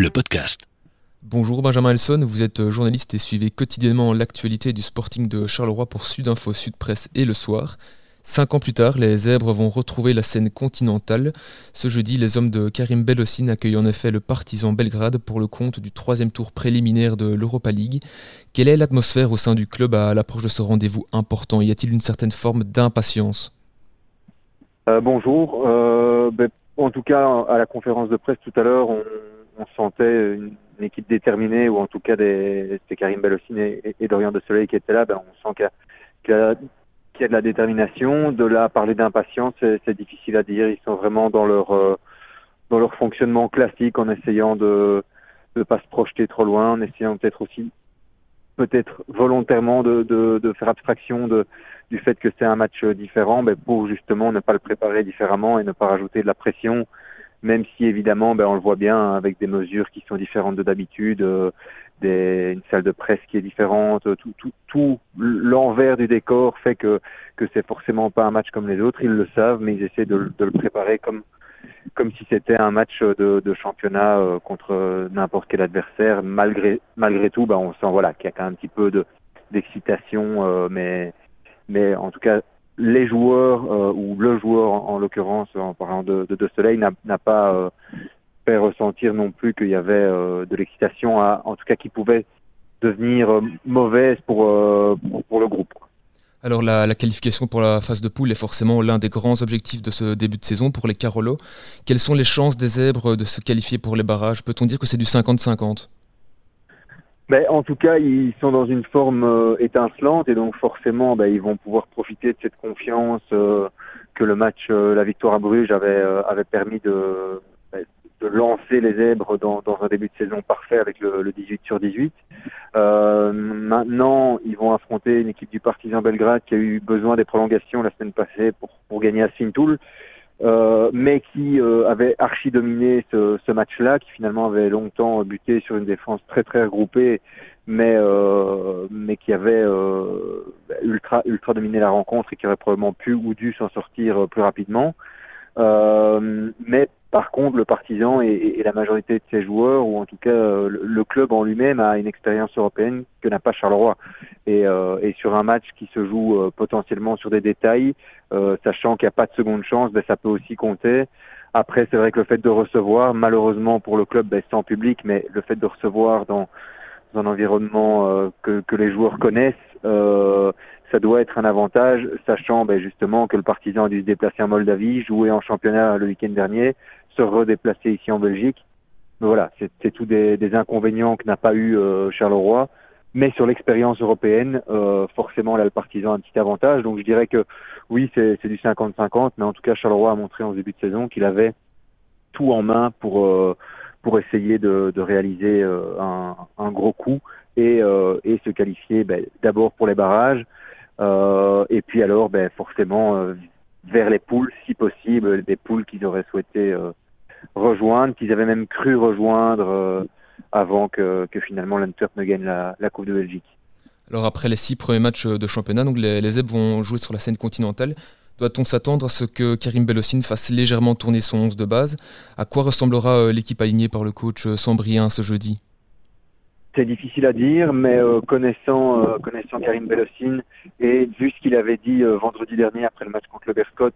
le podcast. Bonjour Benjamin Elson, vous êtes journaliste et suivez quotidiennement l'actualité du Sporting de Charleroi pour Sudinfo, Sud Presse et Le Soir. Cinq ans plus tard, les Zèbres vont retrouver la scène continentale. Ce jeudi, les hommes de Karim Belossin accueillent en effet le Partizan Belgrade pour le compte du troisième tour préliminaire de l'Europa League. Quelle est l'atmosphère au sein du club à l'approche de ce rendez-vous important? Y a-t-il une certaine forme d'impatience? Euh, Bonjour. Euh, ben, en tout cas, à la conférence de presse tout à l'heure, on, sentait une, équipe déterminée, ou en tout cas c'était Karim Belossin et, Dorian de Soleil qui étaient là. Ben, on sent qu'il y a y a de la détermination. De là, parler d'impatience, c'est difficile à dire. Ils sont vraiment dans leur euh, dans leur fonctionnement classique, en essayant de ne pas se projeter trop loin, en essayant peut-être aussi peut-être volontairement de, de, de, faire abstraction de, du fait que c'est un match différent, mais pour justement ne pas le préparer différemment et ne pas rajouter de la pression même si évidemment, ben, on le voit bien avec des mesures qui sont différentes de d'habitude, euh, une salle de presse qui est différente, tout, tout, tout l'envers du décor fait que que c'est forcément pas un match comme les autres. Ils le savent, mais ils essaient de, de le préparer comme comme si c'était un match de, de championnat euh, contre n'importe quel adversaire. Malgré malgré tout, ben, on sent voilà qu'il y a quand même un petit peu de d'excitation, euh, mais mais en tout cas les joueurs euh, ou le joueur en, l'occurrence en parlant de, de, Soleil n'a pas euh, fait ressentir non plus qu'il y avait euh, de l'excitation en tout cas qui pouvait devenir mauvaise pour, pour, le groupe. Alors la, qualification pour la phase de poule est forcément l'un des grands objectifs de ce début de saison pour les Carolo. Quelles sont les chances des zèbres de se qualifier pour les barrages? Peut-on dire que c'est du 50-50 ben, en tout cas, ils sont dans une forme euh, étincelante et donc forcément, ben, ils vont pouvoir profiter de cette confiance euh, que le match, euh, la victoire à Bruges avait, avait permis de, ben, de lancer les zèbres dans, dans, un début de saison parfait avec le, le 18 sur 18. maintenant, ils vont affronter une équipe du Partizan Belgrade qui a eu besoin des prolongations la semaine passée pour, pour gagner à Sintoul. Euh, mais qui euh, avait archi dominé ce, ce match-là, qui finalement avait longtemps buté sur une défense très très regroupée, mais euh, mais qui avait euh, ultra ultra dominé la rencontre et qui aurait probablement pu ou dû s'en sortir plus rapidement. mais par contre, le partisan et, la majorité de ses joueurs, ou en tout cas le, club en lui-même, a une expérience européenne que n'a pas Charleroi. Et, euh, et, sur un match qui se joue euh, potentiellement sur des détails, euh, sachant qu'il n'y a pas de seconde chance, ben, ça peut aussi compter. Après, c'est vrai que le fait de recevoir, malheureusement pour le club, ben, c'est en public, mais le fait de recevoir dans, dans un environnement que, que, les joueurs connaissent, ça doit être un avantage, sachant ben, justement que le partisan a dû se déplacer en Moldavie, jouer en championnat le week-end dernier, se redéplacer ici en Belgique. voilà, c'est tout des, des, inconvénients que n'a pas eu euh, Charleroi. Mais sur l'expérience européenne, euh, forcément, là, le partisan a un petit avantage. Donc je dirais que oui, c'est du 50-50, mais en tout cas, Charleroi a montré en début de saison qu'il avait tout en main pour, euh, pour essayer de, de réaliser euh, un, un, gros coup et, euh, et se qualifier ben, d'abord pour les barrages, et puis alors, ben, forcément, euh, vers les poules, si possible, des poules qu'ils auraient souhaité euh, rejoindre, qu'ils avaient même cru rejoindre avant que, finalement l'Antwerp ne gagne la, Coupe de Belgique. Alors après les six premiers matchs de championnat, donc les, les vont jouer sur la scène continentale. Doit-on s'attendre à ce que Karim Belossin fasse légèrement tourner son 11 de base? À quoi ressemblera l'équipe alignée par le coach Sambrien ce jeudi? C'est difficile à dire, mais euh, connaissant euh, connaissant Karim Belossin et vu ce qu'il avait dit euh, vendredi dernier après le match contre le Berscott,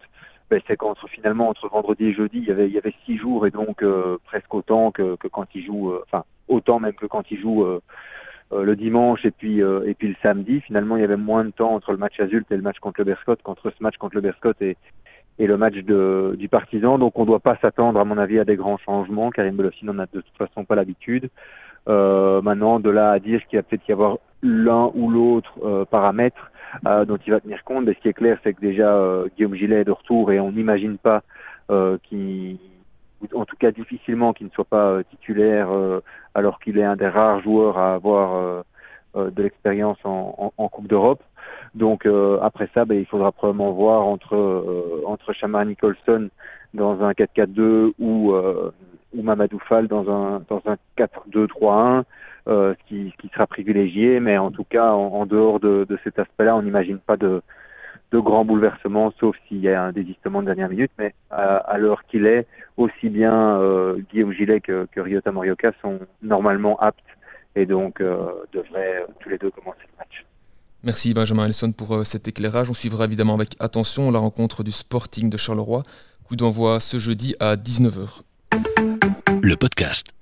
ben, c'est qu'entre finalement entre vendredi et jeudi, il y avait il y avait six jours et donc presque autant que, que quand il joue, enfin autant même que quand il joue le dimanche et puis et puis le samedi. Finalement, il y avait moins de temps entre le match Azult et le match contre le Berscott qu'entre ce match contre le Berscott et et le match de, du Partisan. Donc on ne doit pas s'attendre, à mon avis, à des grands changements. Karim Belossin n'en a de toute façon pas l'habitude. Euh, maintenant, de là à dire qu'il va peut-être y avoir l'un ou l'autre euh, paramètre euh, dont il va tenir compte, mais ce qui est clair, c'est que déjà euh, Guillaume Gillet est de retour et on n'imagine pas qu'il, en tout cas difficilement, qu'il ne soit pas titulaire alors qu'il est un des rares joueurs à avoir de l'expérience en, Coupe d'Europe. Donc après ça, ben, il faudra probablement voir entre entre Shamar Nicholson dans un 4-4-2 ou ou Mamadou Fall dans un dans un 4-2-3-1, euh, qui, sera privilégié, mais en tout cas en, dehors de, cet aspect-là, on n'imagine pas de de grands bouleversements, sauf s'il y a un désistement de dernière minute. Mais à, l'heure qu'il est, aussi bien Guillaume Gillet que, que Ryota Morioka sont normalement aptes et donc devraient tous les deux commencer le match. Merci Benjamin Elson pour cet éclairage. On suivra évidemment avec attention la rencontre du Sporting de Charleroi. Coup d'envoi ce jeudi à 19h. Le podcast.